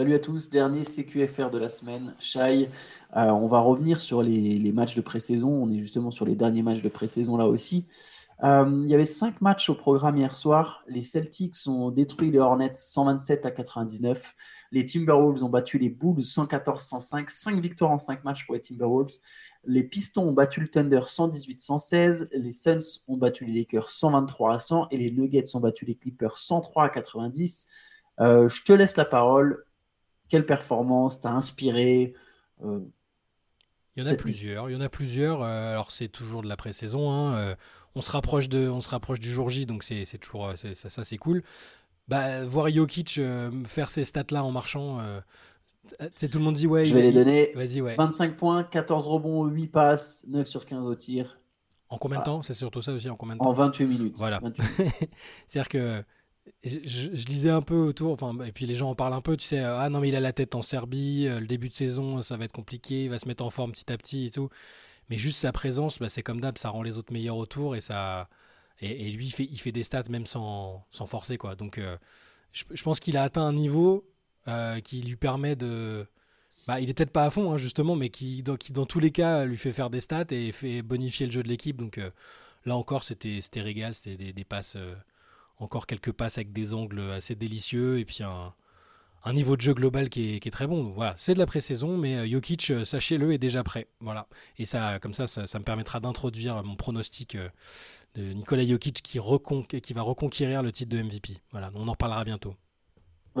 Salut à tous, dernier CQFR de la semaine. Shai, euh, on va revenir sur les, matchs de pré-saison. On est justement sur les derniers matchs de pré-saison là aussi. Euh, il y avait cinq matchs au programme hier soir. Les Celtics ont détruit les Hornets 127 à 99. Les Timberwolves ont battu les Bulls 114-105. 5 victoires en 5 matchs pour les Timberwolves. Les Pistons ont battu le Thunder 118-116. Les Suns ont battu les Lakers 123 à 100. Et les Nuggets ont battu les Clippers 103 à 90. Euh, je te laisse la parole. Quelle performance t'a inspiré euh, Il y en a plusieurs. Il y en a plusieurs. Euh, alors c'est toujours de la pré-saison. Hein, on se rapproche de, on se rapproche du jour J, donc c'est toujours ça, ça c'est cool. Bah, voir Jokic faire ces stats là en marchant c'est tout le monde dit ouais. Je vais les donner. Vas-y, ouais. 25 points, 14 rebonds, 8 passes, 9 sur 15 au tir. En combien de ah. temps? C'est surtout ça aussi, en combien de temps? En 28 minutes. Voilà. C'est-à-dire que je, lisais un peu autour, enfin, et puis les gens en parlent un peu, tu sais, ah non, mais il a la tête en Serbie, euh, le début de saison, ça va être compliqué, il va se mettre en forme petit à petit et tout. Mais juste sa présence, bah, c'est comme d'hab, ça rend les autres meilleurs autour et ça. Et, lui, il fait, il fait des stats même sans, sans forcer, quoi. Donc, euh, je, pense qu'il a atteint un niveau euh, qui lui permet de. Bah, il est peut-être pas à fond, hein, justement, mais qui dans, qui, dans tous les cas, lui fait faire des stats et fait bonifier le jeu de l'équipe. Donc là encore, c'était régal, c'était des, passes, euh, encore quelques passes avec des angles assez délicieux et puis un, niveau de jeu global qui est, très bon. voilà, c'est de la pré-saison, mais Jokic, sachez-le, est déjà prêt. Voilà, et ça, comme ça, ça, me permettra d'introduire mon pronostic de Nikola Jokic qui, qui va reconquérir le titre de MVP. Voilà, on en reparlera bientôt.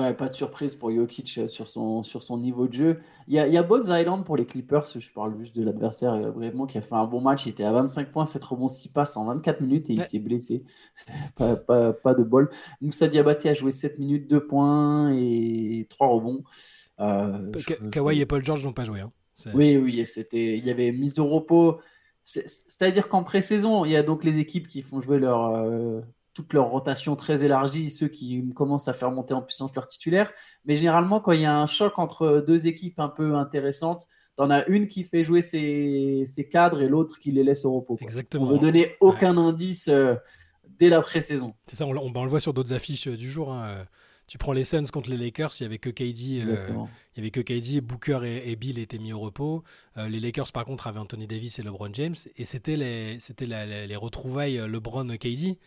Ouais, pas de surprise pour Jokic euh, sur son, sur son niveau de jeu. Il y a, il y a Bones Island pour les Clippers, je parle juste de l'adversaire euh, brièvement, qui a fait un bon match. Il était à 25 points, 7 rebonds, 6 passes en 24 minutes et il s'est blessé. pas, pas, pas, de bol. Moussa Diabaté a joué 7 minutes, 2 points et 3 rebonds. Euh, Kawhi et Paul George n'ont pas joué. Hein. Oui, oui, c'était, il y avait mise au repos. C'est-à-dire qu'en pré-saison, il y a donc les équipes qui font jouer leur, euh, toute leur rotation très élargie, ceux qui commencent à faire monter en puissance leur titulaire. Mais généralement, quand il y a un choc entre deux équipes un peu intéressantes, tu en as une qui fait jouer ses, cadres et l'autre qui les laisse au repos. Exactement. On veut donner aucun indice euh, dès la pré-saison. C'est ça, on, le voit sur d'autres affiches euh, du jour. Hein, euh. Tu prends les Suns contre les Lakers, il y avait que KD, il y avait que KD, Booker et, Bill étaient mis au repos. les Lakers par contre avaient Anthony Davis et LeBron James et c'était les, c'était les retrouvailles LeBron-KD.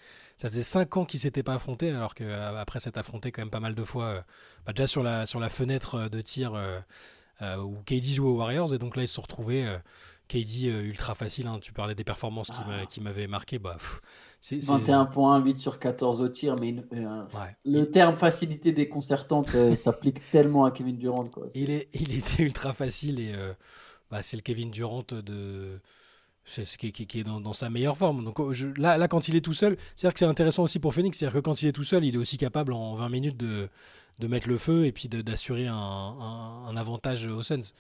Ça faisait 5 ans qu'ils s'étaient pas affrontés, alors qu'après s'être affronté quand même pas mal de fois, euh, bah, déjà sur la, sur la fenêtre euh, de tir euh, où KD jouait aux Warriors, et donc là ils se sont retrouvés. KD ultra facile, hein. tu parlais des performances qui ah. m'avaient marqué. Bah, 21 points, 8 sur 14 au tir, mais le terme facilité déconcertante s'applique tellement à Kevin Durant. Quoi. Est, il était ultra facile et bah, c'est le Kevin Durant de, c'est qui, qui, est dans, sa meilleure forme. Donc oh, là, là, quand il est tout seul, c'est-à-dire que c'est intéressant aussi pour Phoenix, c'est-à-dire que quand il est tout seul, il est aussi capable en 20 minutes de, de mettre le feu et puis d'assurer un, un, avantage aux Suns.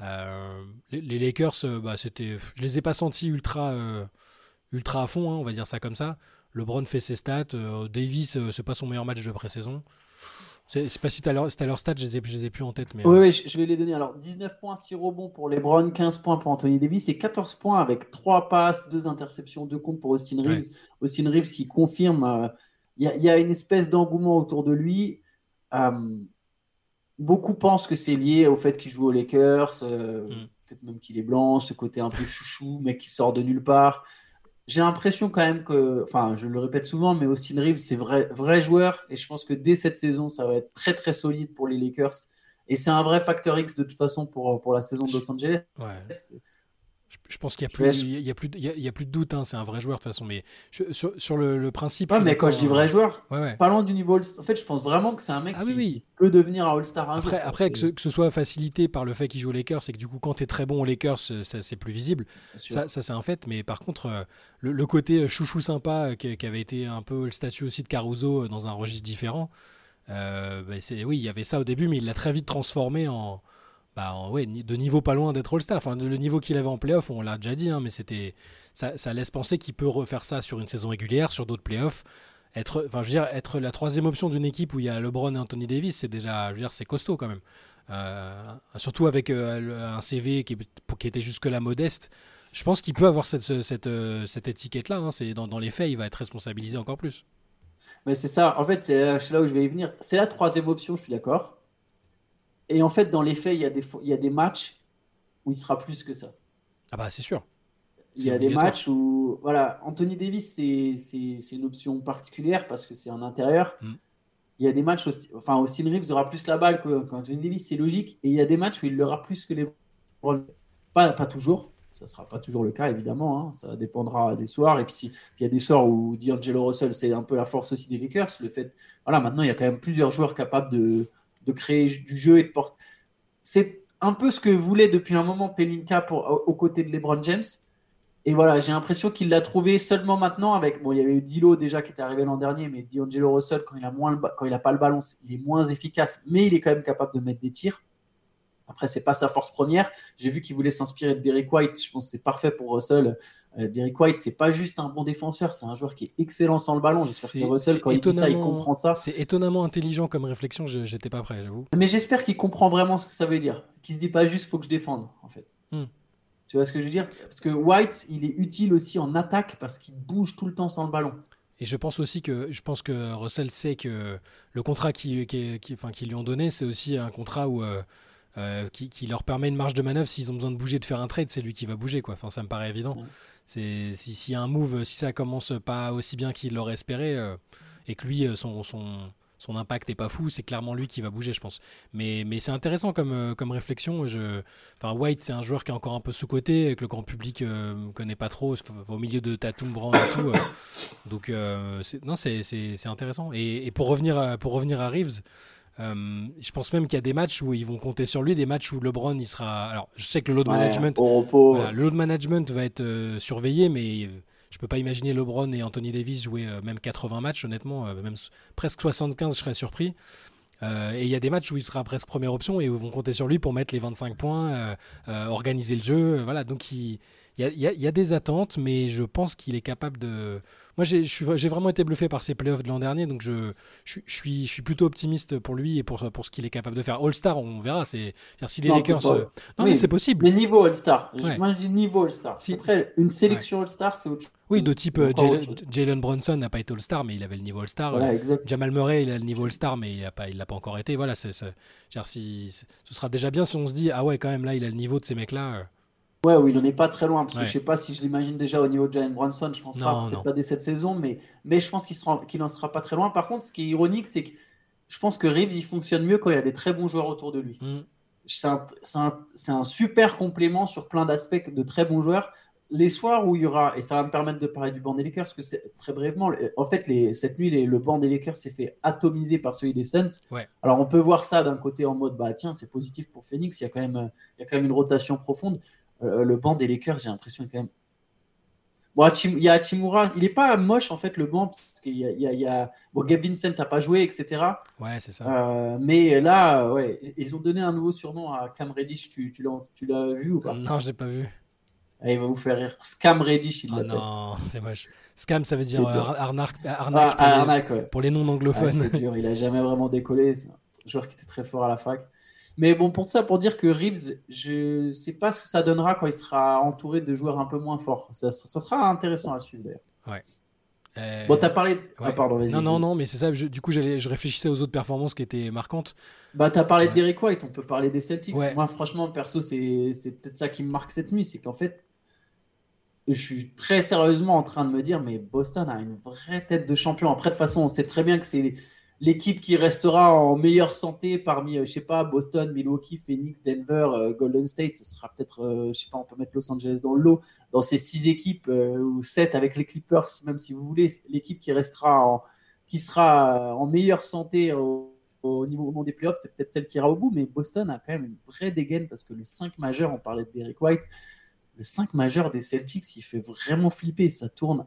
Euh, les, Lakers, euh, bah, c'était, je les ai pas sentis ultra, euh, ultra à fond, hein, on va dire ça comme ça. LeBron fait ses stats, Davis, c'est pas son meilleur match de pré-saison. C'est pas si tu as leur, leur stade, je les, ai, les ai plus en tête. Mais, oui, oui, je vais les donner. Alors, 19 points, 6 rebonds pour LeBron, 15 points pour Anthony Davis et 14 points avec 3 passes, 2 interceptions, 2 comptes pour Austin Reeves. Austin Reeves qui confirme, il y, a une espèce d'engouement autour de lui. Euh, beaucoup pensent que c'est lié au fait qu'il joue aux Lakers, euh, mm. peut-être même qu'il est blanc, ce côté un peu chouchou, mais qui sort de nulle part j'ai l'impression quand même que, enfin, je le répète souvent, mais Austin Reeves, c'est vrai, vrai joueur. Et je pense que dès cette saison, ça va être très, très solide pour les Lakers. Et c'est un vrai facteur X de toute façon pour, pour la saison de Los Angeles. Ouais. Je, pense qu'il n'y a, plus, il y a, plus, il y a, plus de doute, hein, c'est un vrai joueur de toute façon. Mais sur, sur le, principe. Ouais, mais quand je dis vrai hein. joueur, pas loin du niveau En fait, je pense vraiment que c'est un mec ah qui, peut devenir un All-Star un après, jour. Après, que ce, que ce, soit facilité par le fait qu'il joue aux Lakers, c'est que du coup, quand tu es très bon aux Lakers, c'est plus visible. Ça, ça c'est un fait. Mais par contre, euh, le, côté chouchou sympa euh, qui, avait été un peu le statut aussi de Caruso euh, dans un registre différent. Euh, bah, oui, il y avait ça au début, mais il l'a très vite transformé en, bah, ouais, de niveau pas loin d'être All-Star. Enfin, le niveau qu'il avait en playoff, on l'a déjà dit, hein, mais c'était ça, ça, laisse penser qu'il peut refaire ça sur une saison régulière, sur d'autres playoffs. Être, enfin, je veux dire, être la troisième option d'une équipe où il y a LeBron et Anthony Davis, c'est déjà, je veux dire, c'est costaud quand même. Euh, surtout avec euh, un CV qui, était jusque-là modeste. Je pense qu'il peut avoir cette, cette, euh, cette étiquette-là. Hein. C'est dans, les faits, il va être responsabilisé encore plus. Mais c'est ça. En fait, c'est là où je vais y venir. C'est la troisième option, je suis d'accord. Et en fait, dans les faits, il y, a des, il y a des matchs où il sera plus que ça. Ah bah c'est sûr. Il y a des matchs où, voilà, Anthony Davis, c'est une option particulière parce que c'est un intérieur. Mm. Il y a des matchs, aussi, enfin, Austin Reeves aura plus la balle qu'Anthony Davis, c'est logique. Et il y a des matchs où il l'aura plus que les pas, pas toujours, ça ne sera pas toujours le cas, évidemment. Hein. Ça dépendra des soirs. Et puis, si, il y a des soirs où D'Angelo Russell, c'est un peu la force aussi des Lakers. Le fait, voilà, maintenant, il y a quand même plusieurs joueurs capables de, de créer du jeu et de porter. C'est un peu ce que voulait depuis un moment Pelinka pour, aux côtés de LeBron James. Et voilà, j'ai l'impression qu'il l'a trouvé seulement maintenant avec. Bon, il y avait Dilo déjà qui était arrivé l'an dernier, mais D'Angelo Russell, quand il a pas le ballon, il est moins efficace, mais il est quand même capable de mettre des tirs. Après, c'est pas sa force première. J'ai vu qu'il voulait s'inspirer de Derek White. Je pense que c'est parfait pour Russell. Euh, Derek White, c'est pas juste un bon défenseur, c'est un joueur qui est excellent sans le ballon. J'espère que Russell, quand il dit ça, il comprend ça. C'est étonnamment intelligent comme réflexion. J'étais pas prêt, j'avoue. Mais j'espère qu'il comprend vraiment ce que ça veut dire. Qu'il se dit pas juste, faut que je défende, en fait. Hmm. Tu vois ce que je veux dire? Parce que White, il est utile aussi en attaque parce qu'il bouge tout le temps sans le ballon. Et je pense aussi que je pense que Russell sait que le contrat qu'ils qui, qui, enfin, lui ont donné, c'est aussi un contrat où euh, euh, qui, leur permet une marge de manœuvre s'ils ont besoin de bouger, de faire un trade, c'est lui qui va bouger. Quoi. Enfin, ça me paraît évident. C'est si, si un move, si ça commence pas aussi bien qu'il l'aurait espéré, euh, et que lui, euh, son, son, son impact est pas fou, c'est clairement lui qui va bouger, je pense. Mais, mais c'est intéressant comme, comme réflexion. Je, enfin, White, c'est un joueur qui est encore un peu sous-côté, que le grand public ne connaît pas trop, au milieu de Tatum, Brand et tout. donc, non, c'est intéressant. Et, et, pour, revenir à, pour revenir à Reeves, euh, je pense même qu'il y a des matchs où ils vont compter sur lui, des matchs où LeBron il sera. Alors, je sais que le load management, le load management va être euh, surveillé, mais euh, je peux pas imaginer LeBron et Anthony Davis jouer même 80 matchs, honnêtement, même presque 75, je serais surpris. et il y a des matchs où il sera presque première option et où ils vont compter sur lui pour mettre les 25 points, organiser le jeu. voilà, donc il il y, a des attentes, mais je pense qu'il est capable de. Moi, j'ai vraiment été bluffé par ses playoffs de l'an dernier, donc je, je, suis, je suis plutôt optimiste pour lui et pour, pour ce qu'il est capable de faire. All-Star, on verra. Si les Lakers. Euh, non, mais c'est possible. Mais niveau All-Star. Moi, je dis niveau All-Star. Après, une sélection All-Star, c'est autre chose. Oui, de type euh, Jalen Brunson n'a pas été All-Star, mais il avait le niveau All-Star. Euh, Jamal Murray, il a le niveau All-Star, mais il l'a pas, il pas encore été. Voilà, c'est, si, ce sera déjà bien si on se dit ah ouais, quand même là, il a le niveau de ces mecs-là. Ouais, oui, il n'en est pas très loin, parce que je sais pas si je l'imagine déjà au niveau de Jalen Bronson, je pense pas, peut-être pas dès cette saison, mais, mais je pense qu'il n'en sera pas très loin. Par contre, ce qui est ironique, c'est que je pense que Reeves, il fonctionne mieux quand il y a des très bons joueurs autour de lui. Mm. C'est un, un, super complément sur plein d'aspects de très bons joueurs. Les soirs où il y aura, et ça va me permettre de parler du banc des Lakers, parce que c'est très brièvement, en fait, les, cette nuit, le banc des Lakers s'est fait atomiser par celui des Suns. Alors on peut voir ça d'un côté en mode, bah tiens, c'est positif pour Phoenix, il y, a quand même, il y a quand même une rotation profonde. Euh, le banc des Lakers, j'ai l'impression quand même. Bon, il y a Timura, il n'est pas moche en fait le banc, parce qu'il y a, il y a, Bon, Gabe Vincent n'a pas joué, etc. Ouais, c'est ça. Euh, mais là, ouais, ils ont donné un nouveau surnom à Cam Reddish, tu, tu l'as vu ou pas? Non, j'ai pas vu. Ah, il va vous faire rire. Scam Reddish, il oh Non, c'est moche. Scam, ça veut dire euh, arnaque, arnaque, ah, pour, les, pour, les, non anglophones. c'est dur, il a jamais vraiment décollé. C'est un joueur qui était très fort à la fac. Mais bon, pour ça, pour dire que Reeves, je ne sais pas ce que ça donnera quand il sera entouré de joueurs un peu moins forts. Ça, sera intéressant à suivre d'ailleurs. Ouais. Euh... Bon, t'as parlé. Ah, pardon, vas-y. Non, non, non, mais c'est ça. du coup, je réfléchissais aux autres performances qui étaient marquantes. Bah, t'as parlé de Derek White, on peut parler des Celtics. Moi, franchement, perso, c'est peut-être ça qui me marque cette nuit. C'est qu'en fait, je suis très sérieusement en train de me dire, mais Boston a une vraie tête de champion. Après, de toute façon, on sait très bien que c'est l'équipe qui restera en meilleure santé parmi, euh, je sais pas, Boston, Milwaukee, Phoenix, Denver, euh, Golden State, ce sera peut-être, euh, je sais pas, on peut mettre Los Angeles dans le lot, dans ces six équipes ou sept avec les Clippers, même si vous voulez, l'équipe qui restera, en, qui sera en meilleure santé au, niveau au moment des playoffs, c'est peut-être celle qui ira au bout, mais Boston a quand même une vraie dégaine parce que le 5 majeur, on parlait de Derek White, le 5 majeur des Celtics, il fait vraiment flipper, ça tourne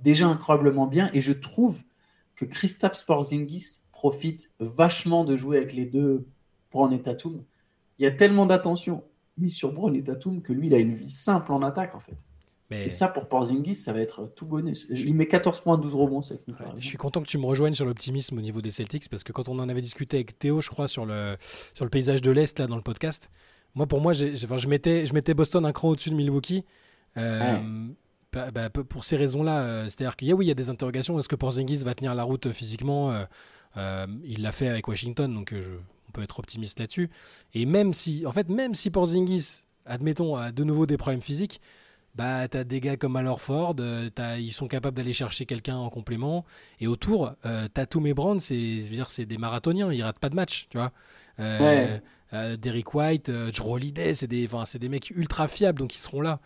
déjà incroyablement bien. Et je trouve que Christophe Sporzingis profite vachement de jouer avec les deux Brown et Tatum. Il y a tellement d'attention mise sur Brown et Tatum que lui, il a une vie simple en attaque, en fait. Et ça, pour Porzingis, ça va être tout bonus. Il met 14 points, 12 rebonds, cette je suis content que tu me rejoignes sur l'optimisme au niveau des Celtics, parce que quand on en avait discuté avec Théo, je crois, sur le, sur le paysage de l'Est, là, dans le podcast, moi, pour moi, enfin, je, mettais, je mettais Boston un cran au-dessus de Milwaukee. Euh, bah, pour ces raisons-là, euh, c'est-à-dire qu'il y a, oui, il y a des interrogations. Est-ce que Porzingis va tenir la route euh, physiquement euh, Il l'a fait avec Washington, donc on peut être optimiste là-dessus. Et même si, en fait, même si Porzingis, admettons, a de nouveau des problèmes physiques, bah t'as des gars comme Alorford, euh, ils sont capables d'aller chercher quelqu'un en complément. Et autour, euh, Tatum et Brand, c'est c'est des marathoniens, ils ratent pas de match, tu vois. Euh, Derrick White, Joe Holiday, c'est des, c'est des mecs ultra fiables, donc ils seront là.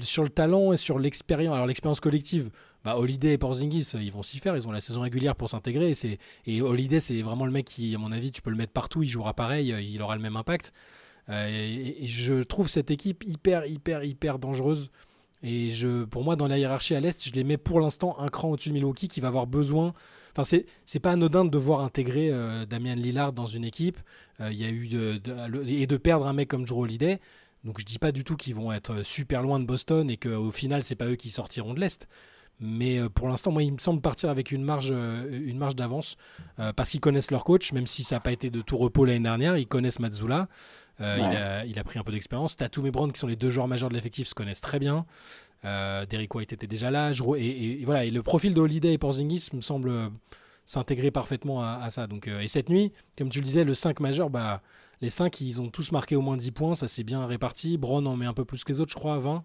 Sur le talent et sur l'expérience, alors l'expérience collective, bah, Holiday et Porzingis, ils vont s'y faire, ils ont la saison régulière pour s'intégrer. Et, et Holiday, c'est vraiment le mec qui, à mon avis, tu peux le mettre partout, il jouera pareil, il aura le même impact. Euh, et, je trouve cette équipe hyper, hyper, hyper dangereuse. Et je, pour moi, dans la hiérarchie à l'Est, je les mets pour l'instant un cran au-dessus de Milwaukee qui va avoir besoin. Enfin, c'est, pas anodin de devoir intégrer euh, Damien Lillard dans une équipe. Euh, y a eu et de perdre un mec comme Drew Holiday. Donc je dis pas du tout qu'ils vont être super loin de Boston et qu'au final c'est pas eux qui sortiront de l'est. Mais pour l'instant, moi, il me semble partir avec une marge, une marge d'avance parce qu'ils connaissent leur coach, même si ça n'a pas été de tout repos l'année dernière. Ils connaissent Mazzula. Euh, il, a, pris un peu d'expérience. Tatum et Brown, qui sont les deux joueurs majeurs de l'effectif, se connaissent très bien. Euh, Derrick White était déjà là. et, voilà, et le profil de Holiday et Porzingis me semble s'intégrer parfaitement à, ça. Donc, euh, et cette nuit, comme tu le disais, le 5 majeur, bah, les 5, ils ont tous marqué au moins 10 points. Ça s'est bien réparti. Brown en met un peu plus que les autres, je crois, à 20.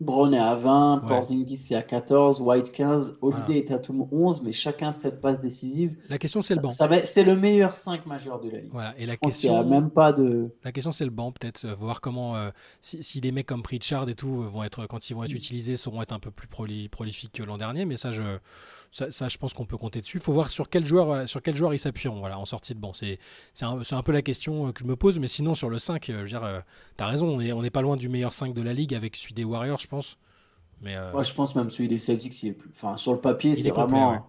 Brown est à 20, Porzingis c'est à 14, White 15, Holiday est à tout 11, mais chacun 7 passes décisives. La question c'est le banc. c'est le meilleur 5 majeur de la ligue. Voilà. Et la question, a même pas de. La question c'est le banc peut-être, euh, voir comment euh, si, si, les mecs comme Pritchard et tout vont être quand ils vont être mm. utilisés seront être un peu plus prolifiques que l'an dernier, mais ça je ça, je pense qu'on peut compter dessus. Il faut voir sur quel joueur, euh, sur quel joueur ils s'appuieront voilà, en sortie de banc. C'est un, un, peu la question euh, que je me pose, mais sinon sur le 5, euh, je veux dire, t'as raison, on n'est on est pas loin du meilleur 5 de la ligue avec celui des Warriors, je pense. Mais Moi, je pense même celui des Celtics, il est plus... enfin, sur le papier, c'est vraiment.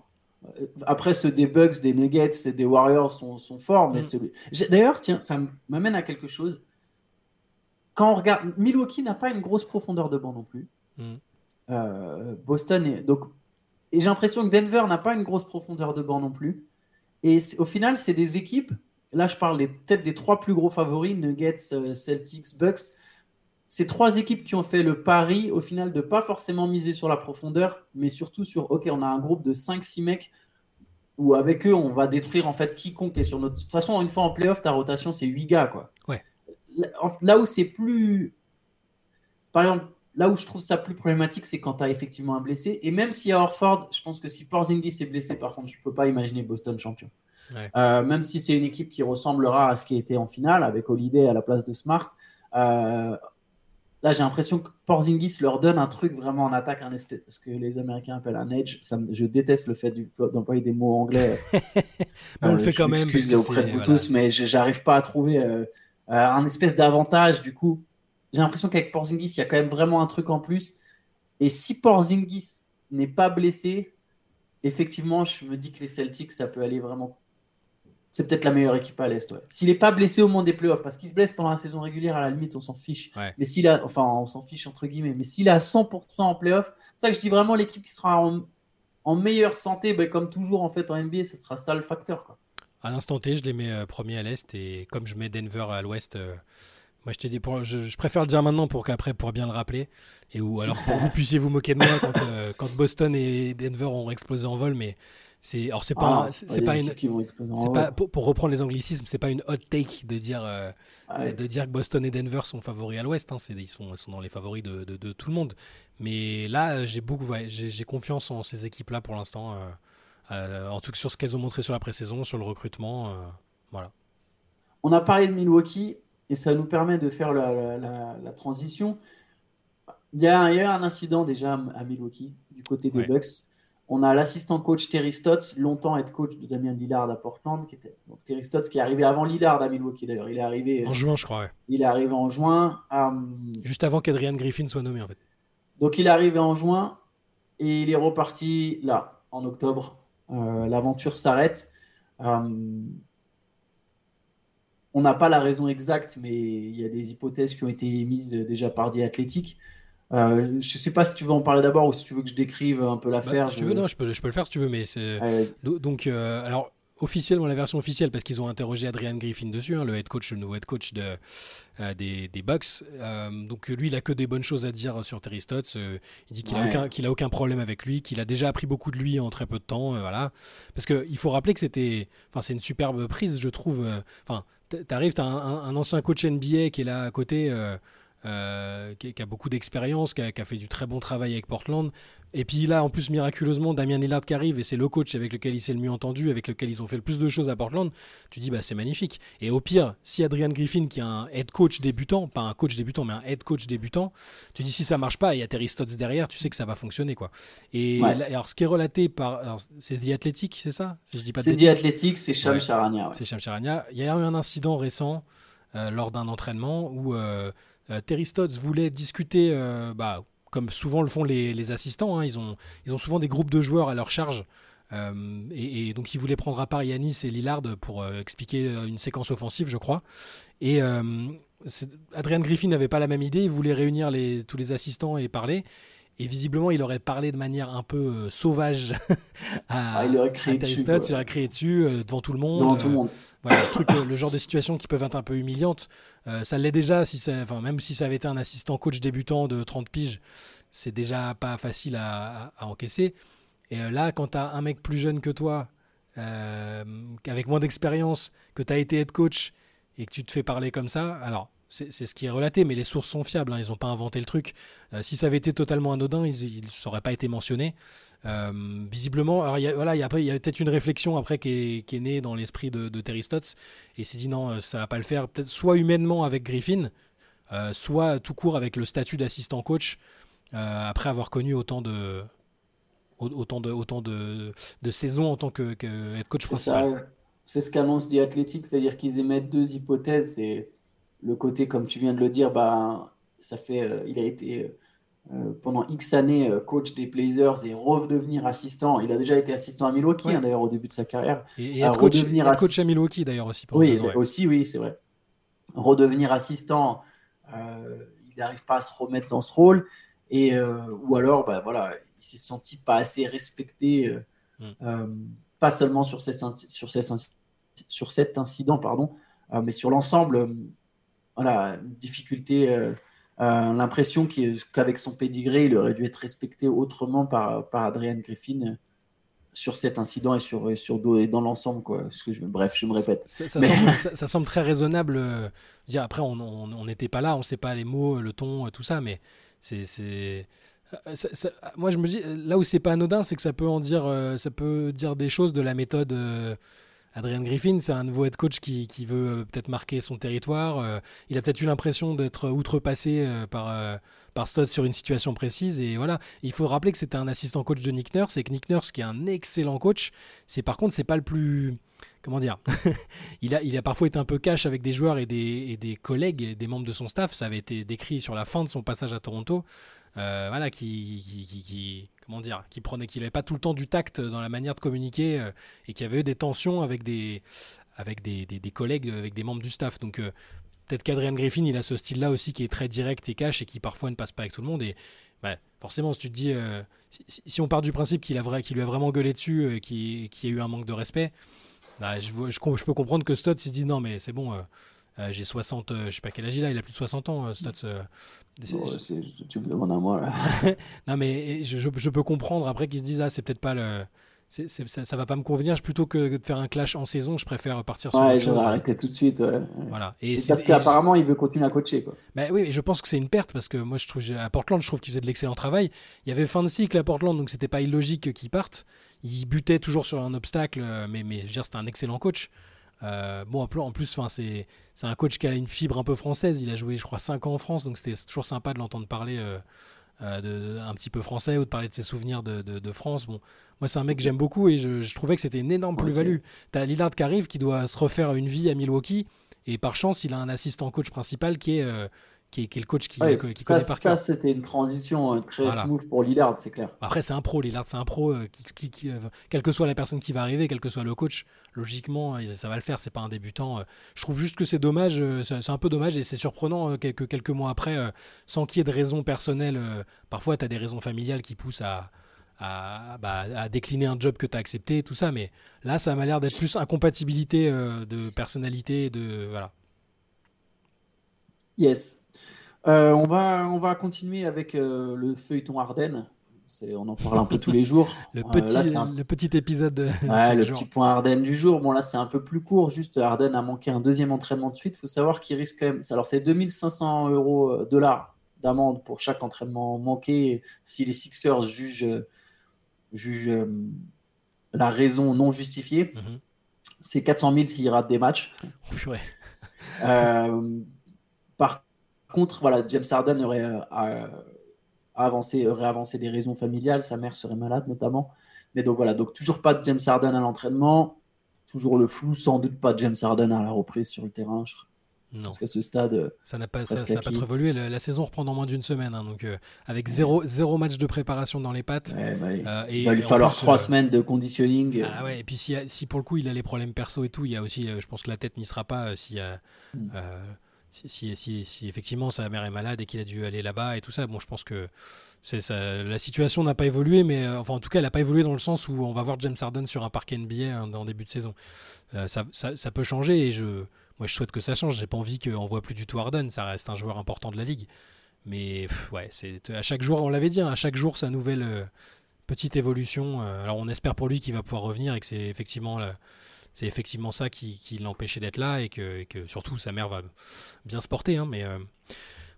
Après, ceux des Bucks, des Nuggets et des Warriors sont, sont forts, mais mm. celui. D'ailleurs, tiens, ça m'amène à quelque chose. Quand on regarde, Milwaukee n'a pas une grosse profondeur de banc non plus. Mm. Boston est donc et j'ai l'impression que Denver n'a pas une grosse profondeur de banc non plus. Et au final, c'est des équipes. Là, je parle peut-être des trois plus gros favoris Nuggets, euh, Celtics, Bucks. C'est trois équipes qui ont fait le pari, au final, de pas forcément miser sur la profondeur, mais surtout sur OK, on a un groupe de 5-6 mecs où avec eux, on va détruire en fait quiconque est sur notre. De toute façon, une fois en playoff, ta rotation, c'est 8 gars. Quoi. Ouais. Là où c'est plus. Par exemple, Là où je trouve ça plus problématique, c'est quand tu as effectivement un blessé. Et même s'il y a Orford, je pense que si Porzingis est blessé, par contre, je ne peux pas imaginer Boston champion. Euh, même si c'est une équipe qui ressemblera à ce qui était en finale, avec Holiday à la place de Smart. Euh, là, j'ai l'impression que Porzingis leur donne un truc vraiment en attaque, un espèce, ce que les Américains appellent un edge. Ça, je déteste le fait d'employer des mots anglais. on le fait quand même. Excusez auprès de vous tous, mais j'arrive pas à trouver euh, un espèce d'avantage du coup j'ai l'impression qu'avec Porzingis, il y a quand même vraiment un truc en plus. Et si Porzingis n'est pas blessé, effectivement, je me dis que les Celtics, ça peut aller vraiment. C'est peut-être la meilleure équipe à l'Est. S'il n'est pas blessé au moment des playoffs, parce qu'il se blesse pendant la saison régulière, à la limite, on s'en fiche. Mais s'il a, enfin, on s'en fiche entre guillemets, mais s'il est à 100% en playoff, c'est ça que je dis vraiment l'équipe qui sera en, meilleure santé, ben, comme toujours en fait en NBA, ce sera ça le facteur. Quoi. À l'instant T, je les mets euh, premiers à l'Est et comme je mets Denver à l'Ouest. Euh, moi, je t'ai dit, pour, je, préfère le dire maintenant pour qu'après, pour bien le rappeler. Et ou alors pour que vous puissiez vous moquer de moi quand, euh, quand, Boston et Denver ont explosé en vol. Mais c'est, alors c'est pas, ah, c'est pas, une, c'est pas pour, pour, reprendre les anglicismes, c'est pas une hot take de dire, euh, ah de dire que Boston et Denver sont favoris à l'Ouest. Hein, c'est, ils sont, ils sont dans les favoris de, de, de tout le monde. Mais là, j'ai beaucoup, j'ai, confiance en ces équipes-là pour l'instant. Euh, en tout cas sur ce qu'elles ont montré sur la pré-saison, sur le recrutement, voilà. On a parlé de Milwaukee et ça nous permet de faire la, transition. Il y, a, il y, a, un incident déjà à Milwaukee, du côté des Bucks. On a l'assistant coach Terry Stotts, longtemps être coach de Damien Lillard à Portland, qui était donc Terry Stotts qui est arrivé avant Lillard à Milwaukee d'ailleurs. Il est arrivé en juin, je crois. Il est arrivé en juin. Euh, Juste avant qu'Adrian Griffin soit nommé en fait. Donc il est arrivé en juin et il est reparti là en octobre. Euh, l'aventure s'arrête. Euh, on n'a pas la raison exacte, mais il y a des hypothèses qui ont été émises déjà par The Athletic. Euh, je ne sais pas si tu veux en parler d'abord ou si tu veux que je décrive un peu bah, l'affaire. si tu veux, non, je peux, je peux le faire si tu veux, mais c'est donc euh, alors officiellement la version officielle parce qu'ils ont interrogé Adrian Griffin dessus, hein, le head coach, le nouveau head coach de, euh, des, des, Bucks. donc lui, il a que des bonnes choses à dire sur Terry Stotts. il dit qu'il n'a a aucun, problème avec lui, qu'il a déjà appris beaucoup de lui en très peu de temps, voilà. Parce qu'il faut rappeler que c'était, enfin c'est une superbe prise, je trouve. Enfin t'arrives, t'as un, ancien coach NBA qui est là à côté. Qui, a beaucoup d'expérience, qui, qui, a fait du très bon travail avec Portland. Et puis là, en plus, miraculeusement, Damien Lillard qui arrive, et c'est le coach avec lequel il s'est le mieux entendu, avec lequel ils ont fait le plus de choses à Portland, tu dis, bah, c'est magnifique. Et au pire, si Adrian Griffin, qui est un head coach débutant, pas un coach débutant, mais un head coach débutant, tu dis, si ça marche pas, et il y a Terry Stotts derrière, tu sais que ça va fonctionner. quoi. Et alors, ce qui est relaté par. C'est The Athletic, c'est ça? Si je dis pas C'est The Athletic, c'est Sham Charania. C'est Sham Charania. Il y a eu un incident récent euh, lors d'un entraînement où. Euh, euh, Terry Stotts voulait discuter, bah, comme souvent le font les, assistants. Hein. ils, ont, ils ont souvent des groupes de joueurs à leur charge. Euh, et, donc ils voulaient prendre à part Yanis et Lillard pour euh, expliquer euh, une séquence offensive, je crois. Et Adrian Griffin n'avait pas la même idée. Il voulait réunir les, tous les assistants et parler. Et visiblement, il aurait parlé de manière un peu sauvage à, ah, il aurait crié dessus, il aurait crié dessus devant tout le monde. Devant tout le monde. Voilà, le, truc, le genre de situation qui peuvent être un peu humiliantes. Euh, ça l'est déjà, si même si ça avait été un assistant coach débutant de 30 piges, c'est déjà pas facile à, encaisser. Et euh, là, quand tu as un mec plus jeune que toi, euh, avec moins d'expérience, que tu as été head coach et que tu te fais parler comme ça, alors c'est ce qui est relaté, mais les sources sont fiables, hein, ils n'ont pas inventé le truc. si ça avait été totalement anodin, ils ne seraient pas été mentionné. Euh, visiblement, alors il y a, voilà, il y a, il y a peut-être une réflexion après qui est, qui est née dans l'esprit de, de, Terry Stotts et il s'est dit non, euh, ça va pas le faire. Peut-être soit humainement avec Griffin, euh, soit tout court avec le statut d'assistant coach après avoir connu autant de autant de autant de, de saisons en tant que, head coach principal. C'est ce qu'annonce The Athletic, c'est-à-dire qu'ils émettent deux hypothèses. C'est le côté, comme tu viens de le dire, bah, ça fait, il a été euh, pendant X années euh, coach des Blazers et redevenir assistant. Il a déjà été assistant à Milwaukee, hein, d'ailleurs, au début de sa carrière. Et, être coach, coach, à Milwaukee, d'ailleurs, aussi. Oui, aussi, oui, c'est vrai. Redevenir assistant, euh, il n'arrive pas à se remettre dans ce rôle. Et, ou alors, bah, voilà, il s'est senti pas assez respecté, hmm. pas seulement sur, ces, sur, ces, sur cet incident, pardon, mais sur l'ensemble. Voilà, difficulté euh, l'impression qu'avec son pédigré, il aurait dû être respecté autrement par, par Adrian Griffin euh, sur cet incident et sur, sur et dans l'ensemble. Quoi. Ce que je, bref, je me répète. Ça, ça, semble, très raisonnable. Euh, dire, après, on n'était pas là, on ne sait pas les mots, le ton, tout ça, mais c'est. Moi, je me dis, là où c'est pas anodin, c'est que ça peut en dire, ça peut dire des choses de la méthode Adrian Griffin, c'est un nouveau head coach qui, veut euh, peut-être marquer son territoire. Euh, il a peut-être eu l'impression d'être outrepassé euh, par, par Stott sur une situation précise. Et voilà, il faut rappeler que c'était un assistant coach de Nick Nurse et que Nick Nurse, qui est un excellent coach, c'est par contre, c'est pas le plus. Comment dire il, a, il a parfois été un peu cash avec des joueurs et des, et des collègues et des membres de son staff. Ça avait été décrit sur la fin de son passage à Toronto. Euh, voilà, qui, qui, comment dire, qui prenait, qu'il n'avait pas tout le temps du tact dans la manière de communiquer euh, et qui avait eu des tensions avec des, avec des, des, collègues, avec des membres du staff. Donc euh, peut-être qu'Adrian Griffin, il a ce style-là aussi qui est très direct et cash et qui parfois ne passe pas avec tout le monde. Et bah, forcément, si tu dis, si, on part du principe qu'il a qu'il lui a vraiment gueulé dessus qu'il y a eu un manque de respect, bah, je, je, peux comprendre que Stott se dit non mais c'est bon euh, j'ai 60, euh, je sais pas quel âge il a, il a plus de 60 ans, euh, tu me demandes à moi là. non mais je, je, peux comprendre après qu'ils se disent ah c'est peut-être pas le, ça, ça, va pas me convenir. Plutôt que de faire un clash en saison, je préfère partir sur. Ouais, je vais arrêter tout de suite. Voilà. Et, parce qu'apparemment, il veut continuer à coacher. Quoi. Bah, oui, je pense que c'est une perte parce que moi, je trouve à Portland, je trouve qu'il faisait de l'excellent travail. Il y avait fin de cycle à Portland, donc c'était pas illogique qu'il parte. Il butait toujours sur un obstacle, mais, mais c'était un excellent coach. Euh, bon, en plus, c'est un coach qui a une fibre un peu française. Il a joué, je crois, 5 ans en France, donc c'était toujours sympa de l'entendre parler euh, euh, de, un petit peu français ou de parler de ses souvenirs de, de, France. Bon, moi, c'est un mec que j'aime beaucoup et je, trouvais que c'était une énorme plus-value. Tu as Lillard qui arrive, qui doit se refaire une vie à Milwaukee, et par chance, il a un assistant coach principal qui est qui est, le coach qui, qui ça, connaît par Ça, c'était une transition euh, très smooth pour Lillard, c'est clair. Après, c'est un pro, Lillard, c'est un pro. Euh, qui, euh, quelle que soit la personne qui va arriver, quel que soit le coach, logiquement, ça va le faire. C'est pas un débutant. Je trouve juste que c'est dommage, c'est un peu dommage et c'est surprenant quelques, quelques mois après, sans qu'il y ait de raisons personnelles. parfois, tu as des raisons familiales qui poussent à, à, bah, à, décliner un job que tu as accepté, tout ça. Mais là, ça m'a l'air d'être plus incompatibilité de personnalité. De, voilà. Yes. Euh, on, va, on va continuer avec euh, le feuilleton Ardennes. on en parle un peu tous les jours. le, petit, le petit épisode. De... le petit point Arden du jour. Bon, là, c'est un peu plus court. Juste, Arden a manqué un deuxième entraînement de suite. Il faut savoir qu'il risque quand même. Alors, c'est 2500 euros dollars d'amende pour chaque entraînement manqué si les Sixers jugent, jugent la raison non justifiée. Mhm. C'est 400 000 s'il rate des matchs. Oh, euh, par contre, voilà, James Harden aurait, euh, avancé, aurait avancé des raisons familiales. Sa mère serait malade notamment. Mais donc voilà, donc toujours pas de James Harden à l'entraînement. Toujours le flou, sans doute pas de James Harden à la reprise sur le terrain. Non. Parce qu'à ce stade, euh, ça n'a pas, ça, pas trop évolué. La, saison reprend dans moins d'une semaine, hein, donc euh, avec zéro, zéro, match de préparation dans les pattes. Euh, il va lui falloir trois semaines de conditioning. Ah ouais, et puis si, si, pour le coup il a les problèmes perso et tout, il y a aussi, je pense que la tête n'y sera pas si, mm. Si, si, si, effectivement sa mère est malade et qu'il a dû aller là-bas et tout ça. Bon, je pense que la situation n'a pas évolué, mais enfin en tout cas elle n'a pas évolué dans le sens où on va voir James Harden sur un parquet NBA hein, en début de saison. Ça, ça, peut changer et moi, je souhaite que ça change. J'ai pas envie qu'on voit plus du tout Harden. Ça reste un joueur important de la ligue. Mais ouais, à chaque jour, on l'avait dit, hein, à chaque jour sa nouvelle euh, petite évolution. Euh, alors on espère pour lui qu'il va pouvoir revenir et que c'est effectivement c'est effectivement ça qui, qui l'empêchait d'être là et que, que, surtout sa mère va bien se porter. Hein, mais euh,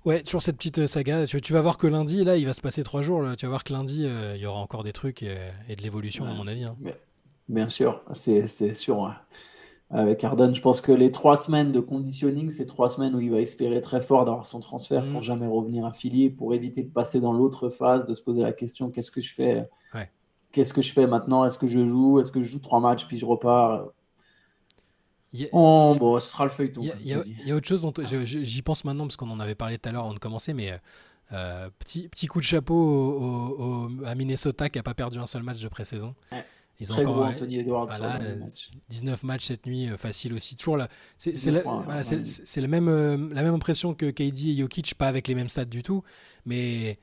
ouais, toujours cette petite saga. Tu, vas voir que lundi, là, il va se passer trois jours. tu vas voir que lundi, il y aura encore des trucs et, de l'évolution, à mon avis. Hein. Bien sûr, c'est sûr avec Arden. Je pense que les trois semaines de conditioning, c'est trois semaines où il va espérer très fort d'avoir son transfert pour mm. jamais revenir affilié, pour éviter de passer dans l'autre phase, de se poser la question qu'est-ce que je fais? Qu'est-ce que je fais maintenant? Est-ce que je joue? Est-ce que je joue trois matchs puis je repars? Bon, ce sera le feuilleton. Il y, a autre chose dont j'y pense maintenant parce qu'on en avait parlé tout à l'heure avant de commencer, mais euh, petit, petit coup de chapeau à Minnesota qui n'a pas perdu un seul match de pré-saison. Ils ont Très encore, gros Anthony Edwards. 19 matchs cette nuit, euh, facile aussi. Toujours là. C'est la, voilà, la, même, euh, la même impression que KD et Jokic, pas avec les mêmes stats du tout, mais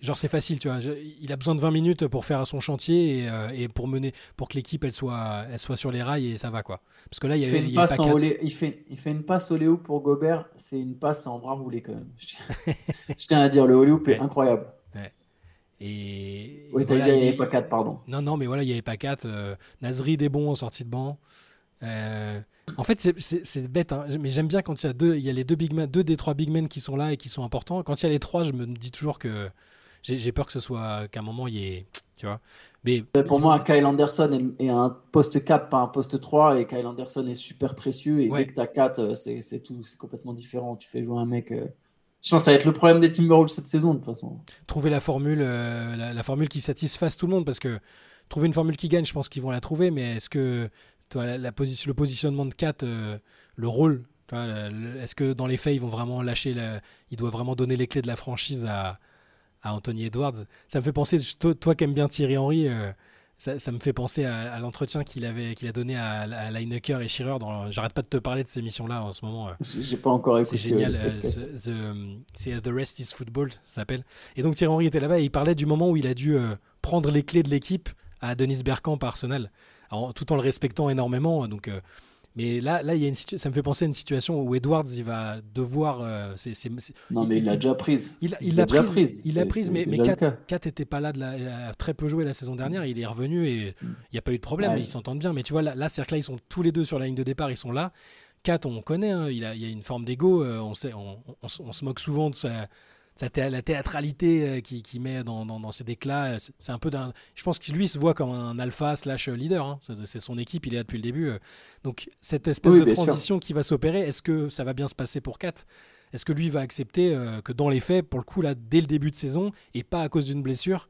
genre c'est facile, tu vois. il a besoin de 20 minutes pour faire son chantier et, euh, et pour mener, pour que l'équipe elle soit, elle soit sur les rails et ça va quoi. Parce que là il, y a, fait une passe en il fait, il fait une passe au Léo pour Gobert, c'est une passe en bras roulé quand même. Je tiens, à dire le Léo est incroyable. Et, oui, il n'y avait pas 4, pardon. Non, non, mais voilà, il n'y avait pas 4. Euh, Nasri des bons en sortie de banc. Euh, en fait, c'est bête, hein, mais j'aime bien quand il y a deux, il y a les deux big men, deux des trois big men qui sont là et qui sont importants. Quand il y a les trois, je me dis toujours que j'ai peur que ce soit qu'à un moment il y ait, tu vois. Mais pour moi, Kyle Anderson est, un poste 4, pas un poste 3, et Kyle Anderson est super précieux. Et dès que tu as 4, c'est tout, c'est complètement différent. Tu fais jouer un mec. Euh, je pense que ça va être le problème des Timberwolves cette saison, de toute façon. Trouver la formule, euh, la, formule qui satisfasse tout le monde, parce que trouver une formule qui gagne, je pense qu'ils vont la trouver, mais est-ce que toi, la, position, le positionnement de 4, euh, le rôle, est-ce que dans les faits, ils vont vraiment lâcher, la, ils doivent vraiment donner les clés de la franchise à, à Anthony Edwards? Ça me fait penser, toi, toi qui aimes bien Thierry Henry, euh, ça, me fait penser à, l'entretien qu'il avait qu'il a donné à, à Lineker et Shearer. J'arrête pas de te parler de ces missions-là en ce moment. J'ai pas encore écouté. C'est génial. Euh, c'est the, Rest is Football, ça s'appelle. Et donc Thierry Henry était là-bas et il parlait du moment où il a dû euh, prendre les clés de l'équipe à Denis Bergkamp par Arsenal, tout en le respectant énormément. Donc euh, mais là, là il y a une ça me fait penser à une situation où Edwards il va devoir. Euh, non, mais il l'a déjà prise. Il, l'a prise, Il l'a prise, mais, mais Kat, était pas là, de la, a très peu joué la saison dernière. Il est revenu et il n'y a pas eu de problème. Ils s'entendent bien. Mais tu vois, là, là c'est-à-dire que là, ils sont tous les deux sur la ligne de départ. Ils sont là. Kat, on connaît. Hein, il, a, il y a une forme d'ego. Euh, on, sait, on, on, se moque souvent de ça la théâtralité euh, qui, qui met dans, dans, ces déclats, euh, c'est un peu d'un. Je pense qu'il lui se voit comme un alpha slash leader. Hein. C'est son équipe, il est là depuis le début. Euh. Donc cette espèce de transition qui va s'opérer, est-ce que ça va bien se passer pour Kat? Est-ce que lui va accepter que dans les faits, pour le coup là, dès le début de saison et pas à cause d'une blessure,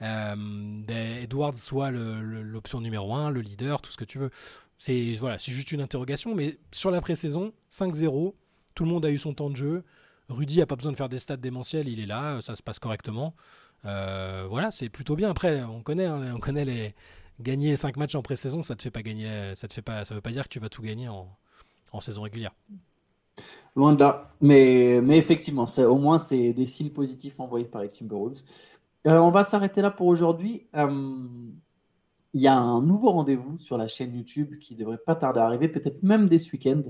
ben, Edwards soit l'option numéro 1, le leader, tout ce que tu veux? C'est voilà, c'est juste une interrogation, mais sur la pré-saison, 5-0, tout le monde a eu son temps de jeu. Rudy a pas besoin de faire des stats démentiels, il est là, ça se passe correctement. Euh, voilà, c'est plutôt bien. Après, on connaît, hein, on connaît les gagner 5 matchs en pré-saison, ça te fait pas gagner, ça te fait pas, ça veut pas dire que tu vas tout gagner en, saison régulière. Loin de là, mais, mais effectivement, au moins c'est des signes positifs envoyés par les Timberwolves. Euh, on va s'arrêter là pour aujourd'hui. Euh, il y a un nouveau rendez-vous sur la chaîne YouTube qui devrait pas tarder à arriver, peut-être même dès ce week-end.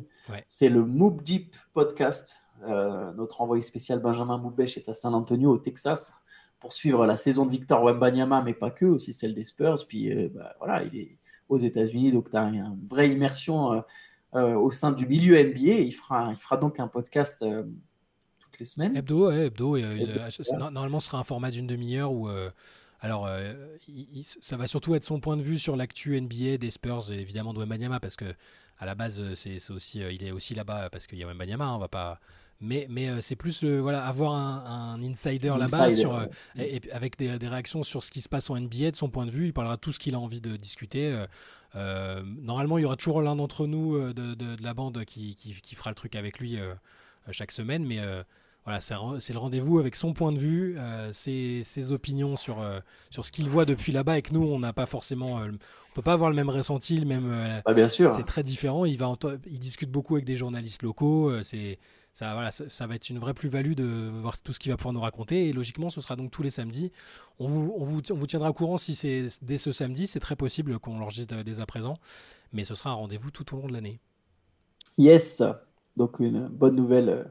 C'est le Moop Deep Podcast. Euh, notre envoyé spécial Benjamin Moubèche est à San Antonio, au Texas. pour suivre la saison de Victor Wembanyama, mais pas que, aussi celle des Spurs. Puis bah, voilà, il est aux États-Unis, donc tu as une vraie immersion au sein du milieu NBA. Il fera, il fera donc un podcast toutes les semaines. Hebdo, hebdo. Normalement, ce sera un format d'une demi-heure où alors, euh, ça va surtout être son point de vue sur l'actu NBA des Spurs, évidemment de Wembanyama, parce que à la base, euh, c'est aussi, euh, il est aussi là-bas parce qu'il y a Wembanyama. Hein, on va pas. Mais, mais c'est plus voilà avoir un, insider là-bas sur et, avec des, réactions sur ce qui se passe en NBA de son point de vue. Il parlera tout ce qu'il a envie de discuter. normalement, il y aura toujours l'un d'entre nous de, de, la bande qui, qui, qui, fera le truc avec lui chaque semaine, mais voilà, c'est le rendez-vous avec son point de vue, euh, ses, opinions sur, euh, sur ce qu'il voit depuis là-bas et que nous, on n'a pas forcément. Euh, on peut pas avoir le même ressenti, le même. Bah, bien sûr. C'est très différent. Il, va il discute beaucoup avec des journalistes locaux. c'est ça, voilà, ça, va être une vraie plus-value de voir tout ce qu'il va pouvoir nous raconter. Et logiquement, ce sera donc tous les samedis. On vous, on vous, on vous tiendra au courant si c'est dès ce samedi. C'est très possible qu'on l'enregistre dès à présent. Mais ce sera un rendez-vous tout au long de l'année. Yes. Donc, une bonne nouvelle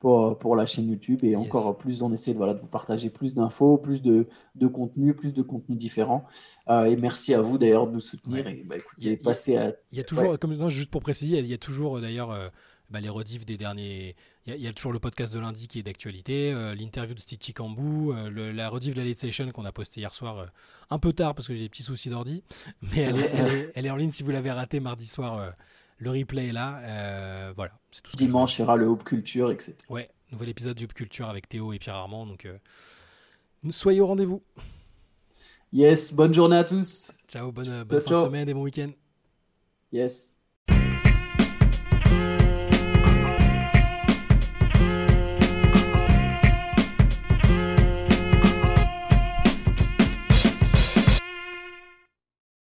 pour, la chaîne YouTube et encore plus on essaie de, voilà, de vous partager plus d'infos, plus de, de contenu, plus de contenu différents. Euh, et merci à vous d'ailleurs de nous soutenir et bah, écoutez, passer à... Il y a toujours, comme, juste pour préciser, il y a toujours d'ailleurs euh, bah, les rediffs des derniers. Il y, a, toujours le podcast de lundi qui est d'actualité, euh, l'interview de Stitch Chicambou, la rediff de la Late Session qu'on a posté hier soir un peu tard parce que j'ai des petits soucis d'ordi, mais elle est, elle, est, elle est, en ligne si vous l'avez raté mardi soir le replay est là. Euh, voilà, c'est tout. Dimanche, il y aura le Hope Culture, etc. Ouais, nouvel épisode du Hope Culture avec Théo et Pierre Armand. Donc, euh, soyez au rendez-vous. Yes, bonne journée à tous. Ciao, bonne, bonne fin de semaine et bon week-end. Yes.